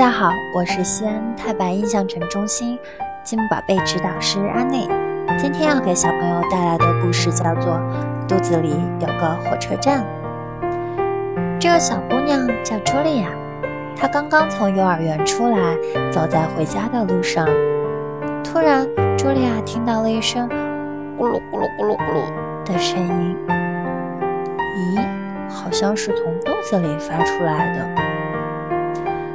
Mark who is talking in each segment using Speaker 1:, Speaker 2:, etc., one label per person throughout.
Speaker 1: 大家好，我是西安太白印象城中心积木宝贝指导师安内。今天要给小朋友带来的故事叫做《肚子里有个火车站》。这个小姑娘叫茱莉亚，她刚刚从幼儿园出来，走在回家的路上。突然，茱莉亚听到了一声“咕噜咕噜咕噜咕噜”的声音。咦，好像是从肚子里发出来的。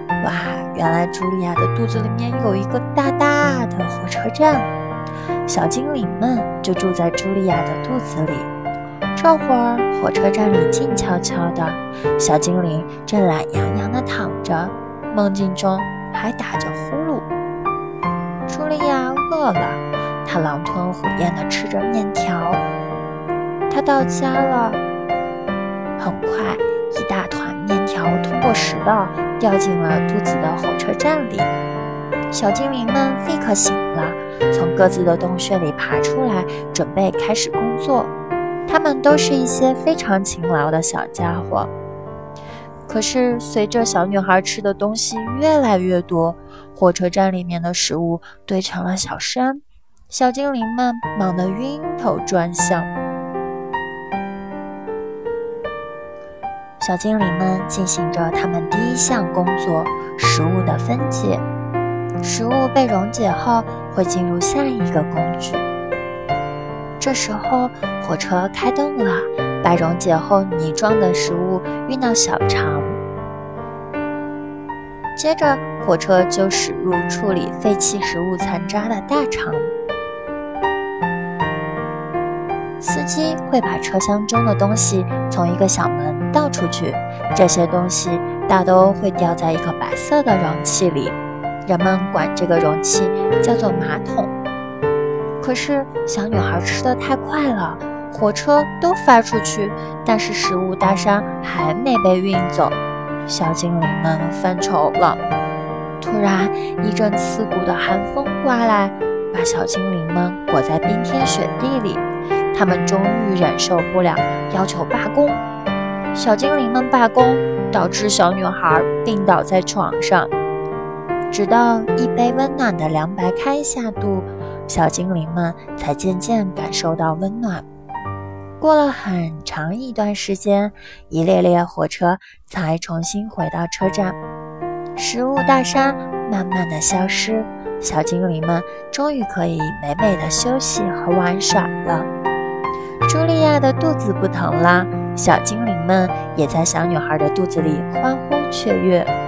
Speaker 1: 哇，原来茱莉亚的肚子里面有一个大大的火车站，小精灵们就住在茱莉亚的肚子里。这会儿，火车站里静悄悄的，小精灵正懒洋洋地躺着，梦境中还打着呼噜。茱莉亚饿了，她狼吞虎咽地吃着面条。她到家了，很快，一大团面条通过食道。掉进了肚子的火车站里，小精灵们立刻醒了，从各自的洞穴里爬出来，准备开始工作。他们都是一些非常勤劳的小家伙。可是，随着小女孩吃的东西越来越多，火车站里面的食物堆成了小山，小精灵们忙得晕头转向。小精灵们进行着他们第一项工作——食物的分解。食物被溶解后，会进入下一个工具。这时候，火车开动了，把溶解后泥状的食物运到小肠。接着，火车就驶入处理废弃食物残渣的大肠。司机会把车厢中的东西从一个小门倒出去，这些东西大都会掉在一个白色的容器里，人们管这个容器叫做马桶。可是小女孩吃的太快了，火车都发出去，但是食物大山还没被运走，小精灵们犯愁了。突然，一阵刺骨的寒风刮来，把小精灵们裹在冰天雪地里。他们终于忍受不了，要求罢工。小精灵们罢工，导致小女孩病倒在床上。直到一杯温暖的凉白开下肚，小精灵们才渐渐感受到温暖。过了很长一段时间，一列列火车才重新回到车站。食物大山慢慢的消失，小精灵们终于可以美美的休息和玩耍了。茱莉亚的肚子不疼了，小精灵们也在小女孩的肚子里欢呼雀跃。